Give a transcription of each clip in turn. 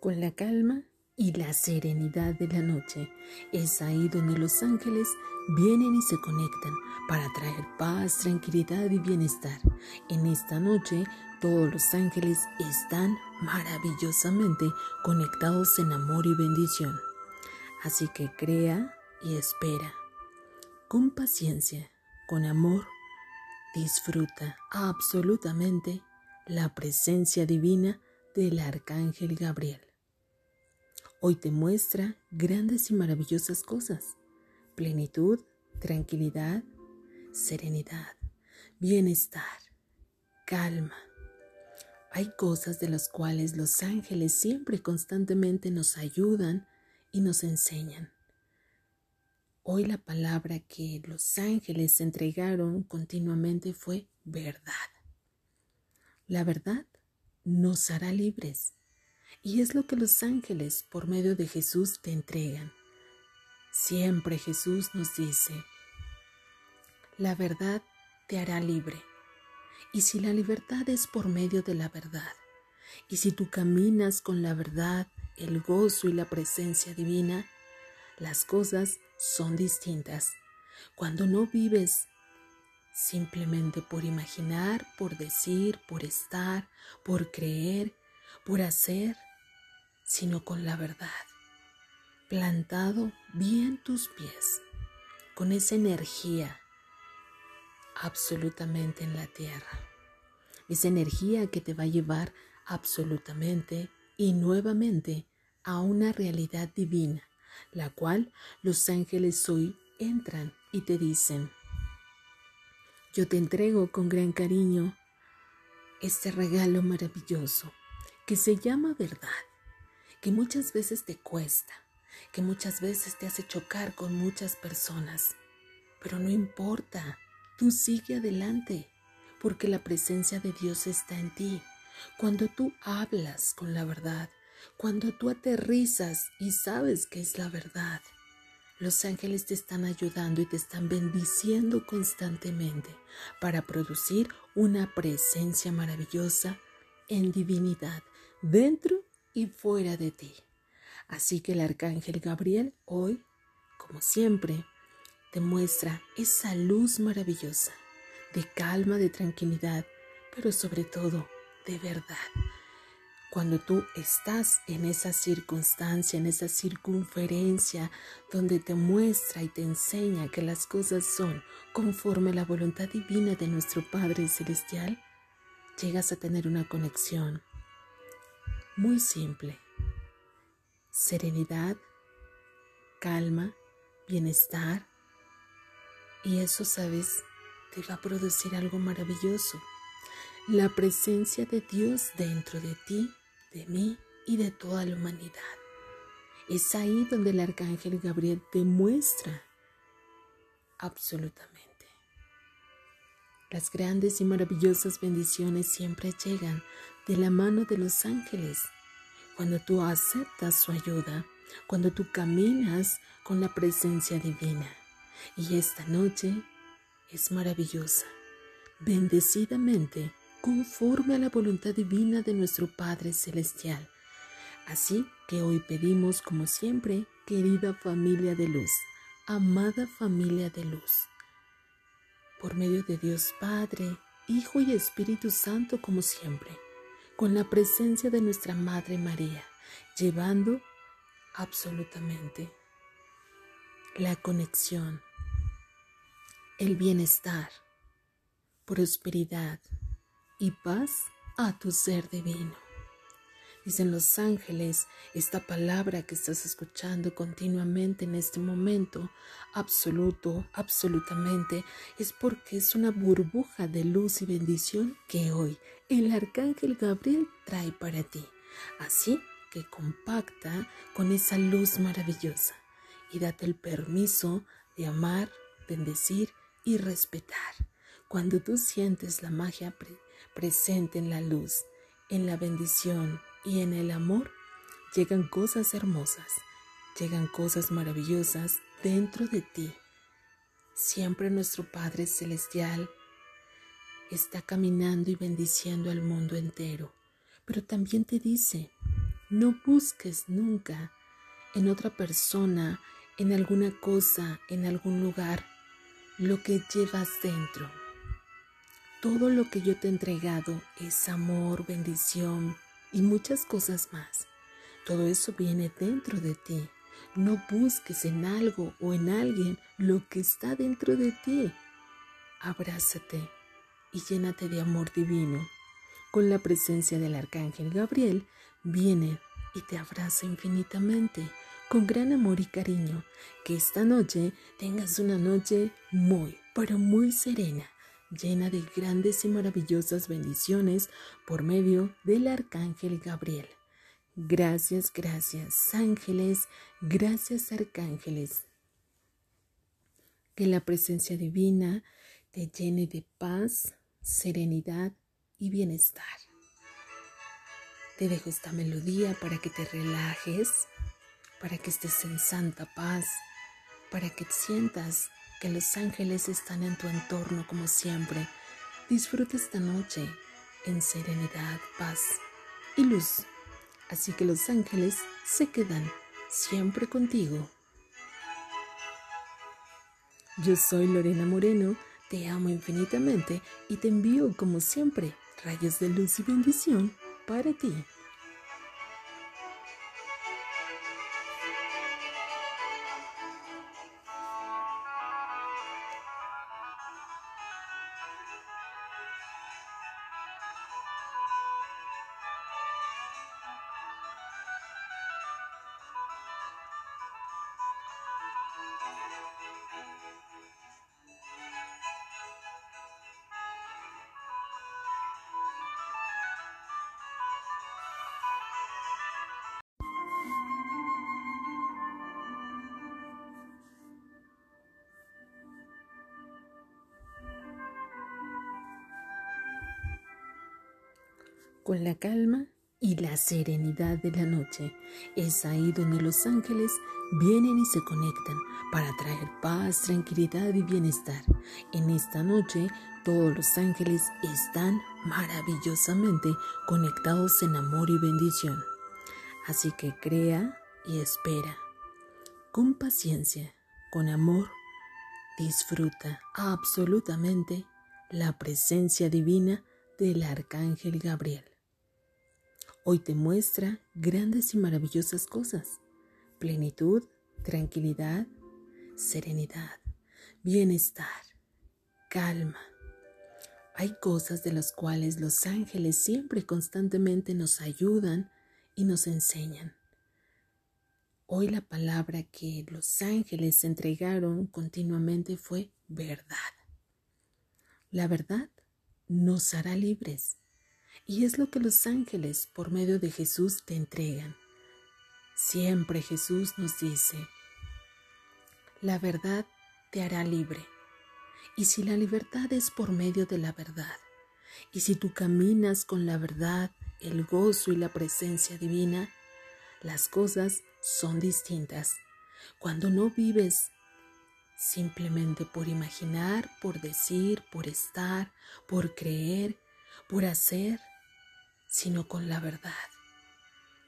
con la calma y la serenidad de la noche. Es ahí donde los ángeles vienen y se conectan para traer paz, tranquilidad y bienestar. En esta noche todos los ángeles están maravillosamente conectados en amor y bendición. Así que crea y espera. Con paciencia, con amor, disfruta absolutamente la presencia divina del Arcángel Gabriel. Hoy te muestra grandes y maravillosas cosas. Plenitud, tranquilidad, serenidad, bienestar, calma. Hay cosas de las cuales los ángeles siempre constantemente nos ayudan y nos enseñan. Hoy la palabra que los ángeles entregaron continuamente fue verdad. La verdad nos hará libres y es lo que los ángeles por medio de Jesús te entregan. Siempre Jesús nos dice, la verdad te hará libre. Y si la libertad es por medio de la verdad, y si tú caminas con la verdad, el gozo y la presencia divina, las cosas son distintas. Cuando no vives simplemente por imaginar, por decir, por estar, por creer, por hacer, sino con la verdad, plantado bien tus pies, con esa energía absolutamente en la tierra, esa energía que te va a llevar absolutamente y nuevamente a una realidad divina, la cual los ángeles hoy entran y te dicen, yo te entrego con gran cariño este regalo maravilloso que se llama verdad que muchas veces te cuesta, que muchas veces te hace chocar con muchas personas. Pero no importa, tú sigue adelante, porque la presencia de Dios está en ti. Cuando tú hablas con la verdad, cuando tú aterrizas y sabes que es la verdad, los ángeles te están ayudando y te están bendiciendo constantemente para producir una presencia maravillosa en divinidad dentro y fuera de ti. Así que el arcángel Gabriel hoy, como siempre, te muestra esa luz maravillosa, de calma, de tranquilidad, pero sobre todo de verdad. Cuando tú estás en esa circunstancia, en esa circunferencia donde te muestra y te enseña que las cosas son conforme a la voluntad divina de nuestro Padre Celestial, llegas a tener una conexión muy simple. Serenidad, calma, bienestar. Y eso, sabes, te va a producir algo maravilloso. La presencia de Dios dentro de ti, de mí y de toda la humanidad. Es ahí donde el arcángel Gabriel te muestra absolutamente. Las grandes y maravillosas bendiciones siempre llegan de la mano de los ángeles. Cuando tú aceptas su ayuda, cuando tú caminas con la presencia divina. Y esta noche es maravillosa, bendecidamente conforme a la voluntad divina de nuestro Padre Celestial. Así que hoy pedimos, como siempre, querida familia de luz, amada familia de luz, por medio de Dios Padre, Hijo y Espíritu Santo, como siempre con la presencia de nuestra Madre María, llevando absolutamente la conexión, el bienestar, prosperidad y paz a tu ser divino. Dicen los ángeles, esta palabra que estás escuchando continuamente en este momento, absoluto, absolutamente, es porque es una burbuja de luz y bendición que hoy el arcángel Gabriel trae para ti. Así que compacta con esa luz maravillosa y date el permiso de amar, bendecir y respetar. Cuando tú sientes la magia presente en la luz, en la bendición, y en el amor llegan cosas hermosas, llegan cosas maravillosas dentro de ti. Siempre nuestro Padre Celestial está caminando y bendiciendo al mundo entero, pero también te dice No busques nunca en otra persona, en alguna cosa, en algún lugar, lo que llevas dentro. Todo lo que yo te he entregado es amor, bendición y muchas cosas más. Todo eso viene dentro de ti. No busques en algo o en alguien lo que está dentro de ti. Abrázate y llénate de amor divino. Con la presencia del arcángel Gabriel, viene y te abraza infinitamente con gran amor y cariño. Que esta noche tengas una noche muy, pero muy serena, llena de grandes y maravillosas bendiciones por medio del arcángel Gabriel. Gracias, gracias ángeles, gracias arcángeles. Que la presencia divina te llene de paz, serenidad y bienestar. Te dejo esta melodía para que te relajes, para que estés en santa paz, para que sientas que los ángeles están en tu entorno como siempre. Disfruta esta noche en serenidad, paz y luz. Así que los ángeles se quedan siempre contigo. Yo soy Lorena Moreno te amo infinitamente y te envío, como siempre, rayos de luz y bendición para ti. Con la calma y la serenidad de la noche. Es ahí donde los ángeles vienen y se conectan para traer paz, tranquilidad y bienestar. En esta noche todos los ángeles están maravillosamente conectados en amor y bendición. Así que crea y espera. Con paciencia, con amor, disfruta absolutamente la presencia divina del Arcángel Gabriel. Hoy te muestra grandes y maravillosas cosas. Plenitud, tranquilidad, serenidad, bienestar, calma. Hay cosas de las cuales los ángeles siempre constantemente nos ayudan y nos enseñan. Hoy la palabra que los ángeles entregaron continuamente fue verdad. La verdad nos hará libres y es lo que los ángeles por medio de Jesús te entregan. Siempre Jesús nos dice, la verdad te hará libre. Y si la libertad es por medio de la verdad, y si tú caminas con la verdad, el gozo y la presencia divina, las cosas son distintas. Cuando no vives simplemente por imaginar, por decir, por estar, por creer, por hacer, sino con la verdad,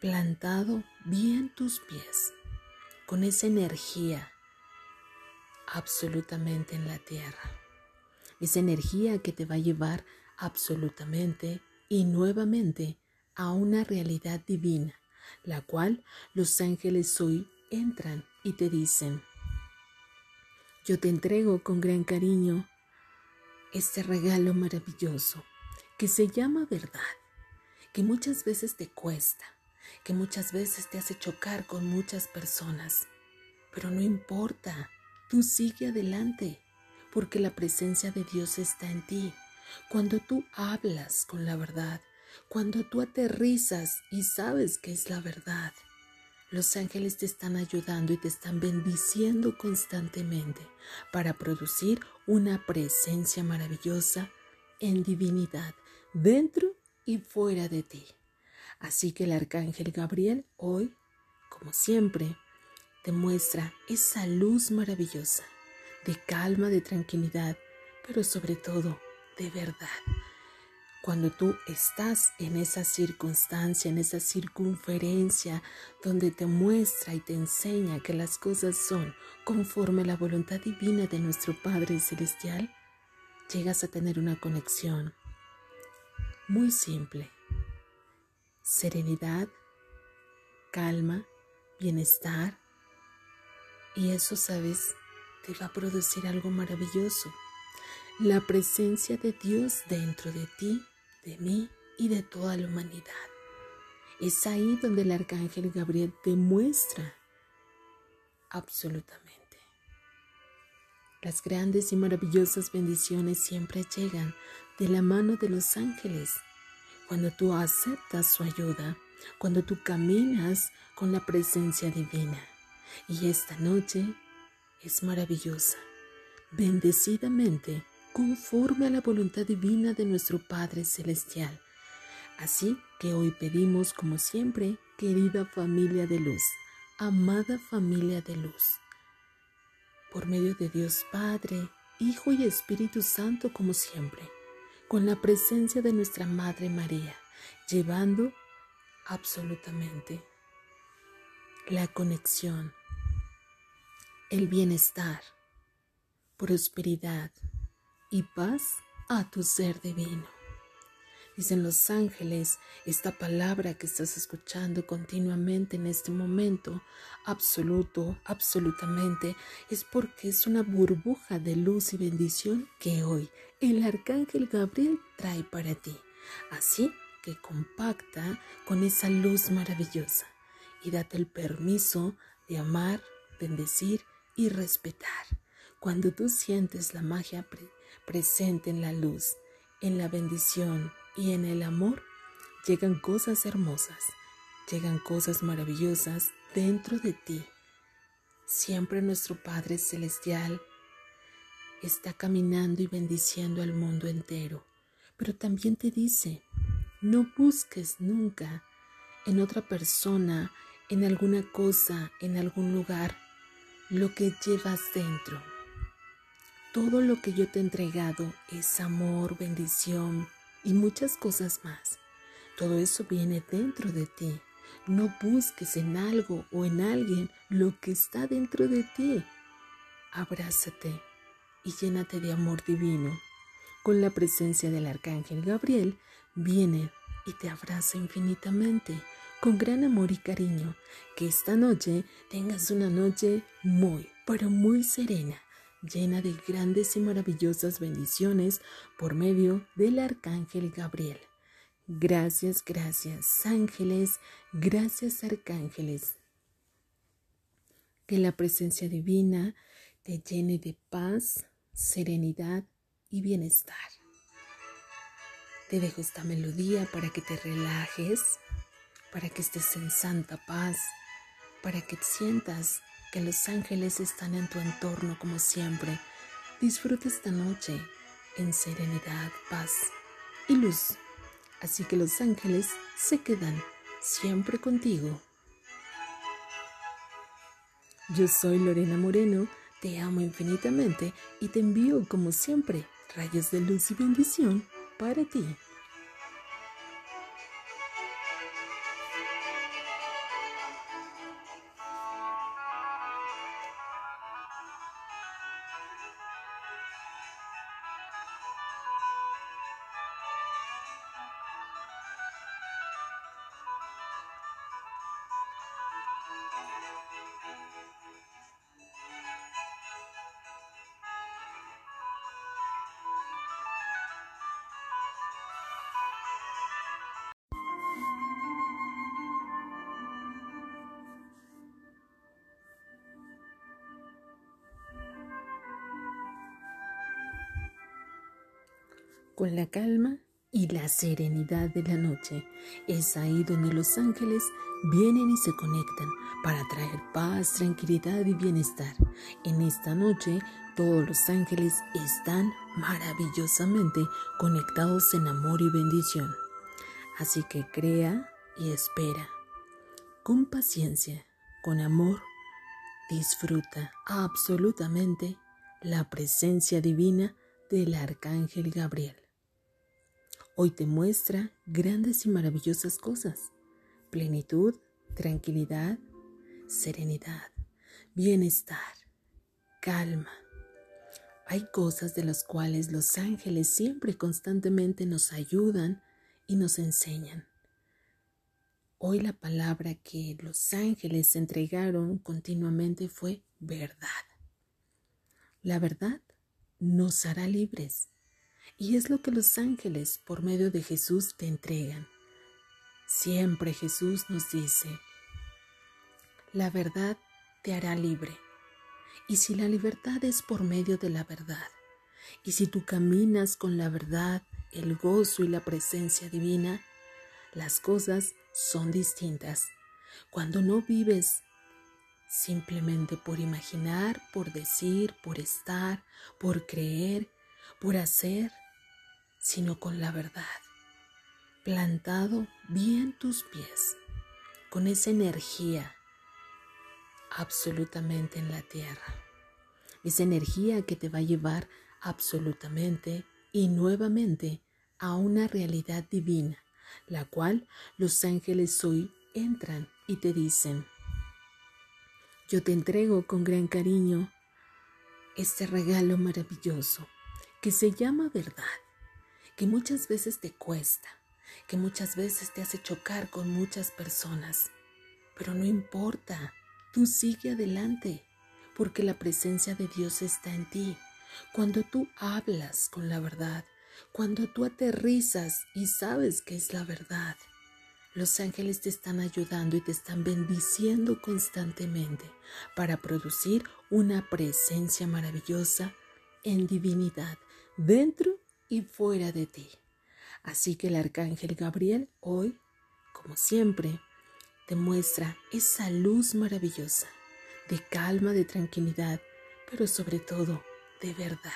plantado bien tus pies, con esa energía absolutamente en la tierra, esa energía que te va a llevar absolutamente y nuevamente a una realidad divina, la cual los ángeles hoy entran y te dicen, yo te entrego con gran cariño este regalo maravilloso que se llama verdad que muchas veces te cuesta, que muchas veces te hace chocar con muchas personas. Pero no importa, tú sigue adelante, porque la presencia de Dios está en ti. Cuando tú hablas con la verdad, cuando tú aterrizas y sabes que es la verdad, los ángeles te están ayudando y te están bendiciendo constantemente para producir una presencia maravillosa en divinidad dentro y fuera de ti. Así que el arcángel Gabriel hoy, como siempre, te muestra esa luz maravillosa, de calma, de tranquilidad, pero sobre todo de verdad. Cuando tú estás en esa circunstancia, en esa circunferencia donde te muestra y te enseña que las cosas son conforme a la voluntad divina de nuestro Padre Celestial, llegas a tener una conexión muy simple. Serenidad, calma, bienestar. Y eso, sabes, te va a producir algo maravilloso. La presencia de Dios dentro de ti de mí y de toda la humanidad. Es ahí donde el arcángel Gabriel demuestra absolutamente. Las grandes y maravillosas bendiciones siempre llegan de la mano de los ángeles. Cuando tú aceptas su ayuda, cuando tú caminas con la presencia divina. Y esta noche es maravillosa. Bendecidamente conforme a la voluntad divina de nuestro Padre Celestial. Así que hoy pedimos, como siempre, querida familia de luz, amada familia de luz, por medio de Dios Padre, Hijo y Espíritu Santo, como siempre, con la presencia de nuestra Madre María, llevando absolutamente la conexión, el bienestar, prosperidad, y paz a tu ser divino. Dicen los ángeles, esta palabra que estás escuchando continuamente en este momento, absoluto, absolutamente, es porque es una burbuja de luz y bendición que hoy el arcángel Gabriel trae para ti. Así que compacta con esa luz maravillosa y date el permiso de amar, bendecir y respetar. Cuando tú sientes la magia presente en la luz, en la bendición y en el amor, llegan cosas hermosas, llegan cosas maravillosas dentro de ti. Siempre nuestro Padre Celestial está caminando y bendiciendo al mundo entero, pero también te dice, no busques nunca en otra persona, en alguna cosa, en algún lugar, lo que llevas dentro todo lo que yo te he entregado es amor, bendición y muchas cosas más. Todo eso viene dentro de ti. No busques en algo o en alguien lo que está dentro de ti. Abrázate y llénate de amor divino. Con la presencia del arcángel Gabriel, viene y te abraza infinitamente, con gran amor y cariño. Que esta noche tengas una noche muy, pero muy serena llena de grandes y maravillosas bendiciones por medio del Arcángel Gabriel. Gracias, gracias ángeles, gracias arcángeles. Que la presencia divina te llene de paz, serenidad y bienestar. Te dejo esta melodía para que te relajes, para que estés en santa paz, para que sientas que los ángeles están en tu entorno como siempre. Disfruta esta noche en serenidad, paz y luz. Así que los ángeles se quedan siempre contigo. Yo soy Lorena Moreno, te amo infinitamente y te envío como siempre rayos de luz y bendición para ti. Con la calma y la serenidad de la noche. Es ahí donde los ángeles vienen y se conectan para traer paz, tranquilidad y bienestar. En esta noche todos los ángeles están maravillosamente conectados en amor y bendición. Así que crea y espera. Con paciencia, con amor, disfruta absolutamente la presencia divina del Arcángel Gabriel. Hoy te muestra grandes y maravillosas cosas. Plenitud, tranquilidad, serenidad, bienestar, calma. Hay cosas de las cuales los ángeles siempre constantemente nos ayudan y nos enseñan. Hoy la palabra que los ángeles entregaron continuamente fue verdad. La verdad nos hará libres y es lo que los ángeles por medio de Jesús te entregan. Siempre Jesús nos dice, la verdad te hará libre. Y si la libertad es por medio de la verdad, y si tú caminas con la verdad, el gozo y la presencia divina, las cosas son distintas. Cuando no vives simplemente por imaginar, por decir, por estar, por creer, por hacer, sino con la verdad, plantado bien tus pies, con esa energía absolutamente en la tierra, esa energía que te va a llevar absolutamente y nuevamente a una realidad divina, la cual los ángeles hoy entran y te dicen, yo te entrego con gran cariño este regalo maravilloso que se llama verdad, que muchas veces te cuesta, que muchas veces te hace chocar con muchas personas, pero no importa, tú sigue adelante, porque la presencia de Dios está en ti. Cuando tú hablas con la verdad, cuando tú aterrizas y sabes que es la verdad, los ángeles te están ayudando y te están bendiciendo constantemente para producir una presencia maravillosa en divinidad dentro y fuera de ti. Así que el arcángel Gabriel hoy, como siempre, te muestra esa luz maravillosa de calma, de tranquilidad, pero sobre todo de verdad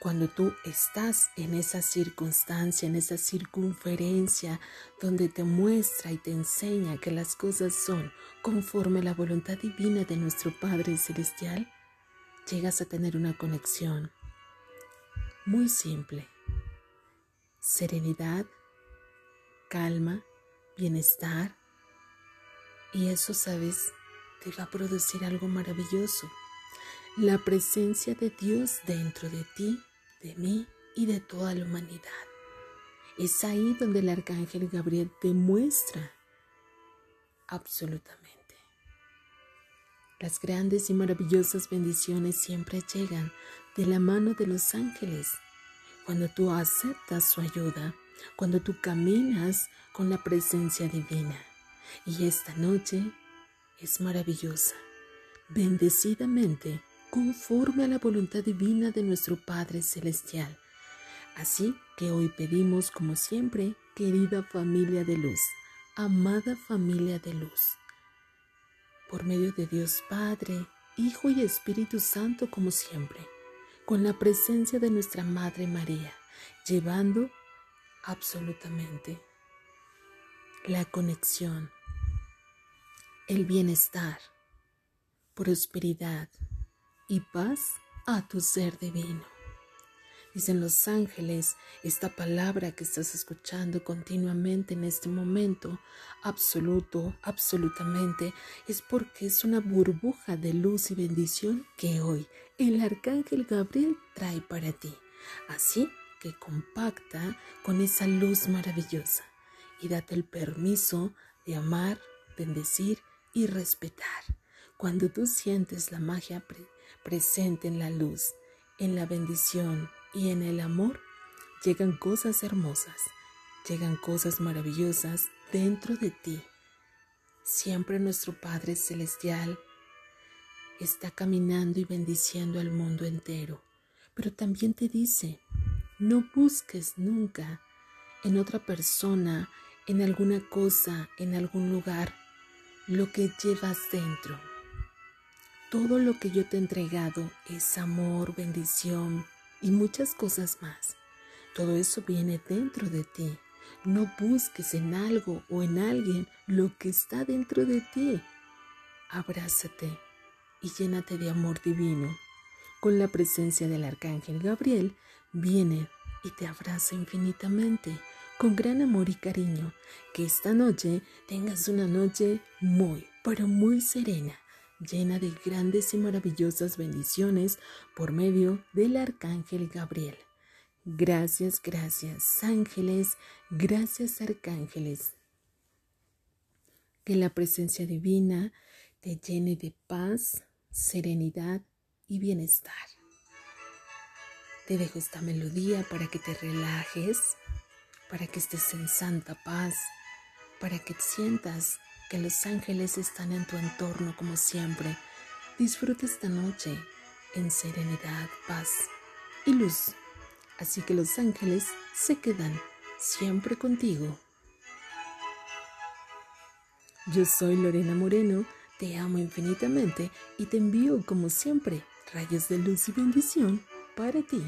cuando tú estás en esa circunstancia, en esa circunferencia donde te muestra y te enseña que las cosas son conforme a la voluntad divina de nuestro Padre Celestial, llegas a tener una conexión muy simple. Serenidad, calma, bienestar. Y eso, sabes, te va a producir algo maravilloso. La presencia de Dios dentro de ti de mí y de toda la humanidad. Es ahí donde el arcángel Gabriel demuestra absolutamente. Las grandes y maravillosas bendiciones siempre llegan de la mano de los ángeles. Cuando tú aceptas su ayuda, cuando tú caminas con la presencia divina. Y esta noche es maravillosa. Bendecidamente conforme a la voluntad divina de nuestro Padre Celestial. Así que hoy pedimos, como siempre, querida familia de luz, amada familia de luz, por medio de Dios Padre, Hijo y Espíritu Santo, como siempre, con la presencia de nuestra Madre María, llevando absolutamente la conexión, el bienestar, prosperidad, y paz a tu ser divino. Dicen los ángeles, esta palabra que estás escuchando continuamente en este momento, absoluto, absolutamente, es porque es una burbuja de luz y bendición que hoy el arcángel Gabriel trae para ti. Así que compacta con esa luz maravillosa y date el permiso de amar, bendecir y respetar. Cuando tú sientes la magia presente en la luz, en la bendición y en el amor, llegan cosas hermosas, llegan cosas maravillosas dentro de ti. Siempre nuestro Padre Celestial está caminando y bendiciendo al mundo entero, pero también te dice, no busques nunca en otra persona, en alguna cosa, en algún lugar, lo que llevas dentro todo lo que yo te he entregado es amor, bendición y muchas cosas más. Todo eso viene dentro de ti. No busques en algo o en alguien lo que está dentro de ti. Abrázate y llénate de amor divino. Con la presencia del arcángel Gabriel viene y te abrazo infinitamente con gran amor y cariño. Que esta noche tengas una noche muy, pero muy serena, llena de grandes y maravillosas bendiciones por medio del Arcángel Gabriel. Gracias, gracias ángeles, gracias arcángeles. Que la presencia divina te llene de paz, serenidad y bienestar. Te dejo esta melodía para que te relajes, para que estés en santa paz, para que sientas que los ángeles están en tu entorno como siempre. Disfruta esta noche en serenidad, paz y luz. Así que los ángeles se quedan siempre contigo. Yo soy Lorena Moreno, te amo infinitamente y te envío como siempre rayos de luz y bendición para ti.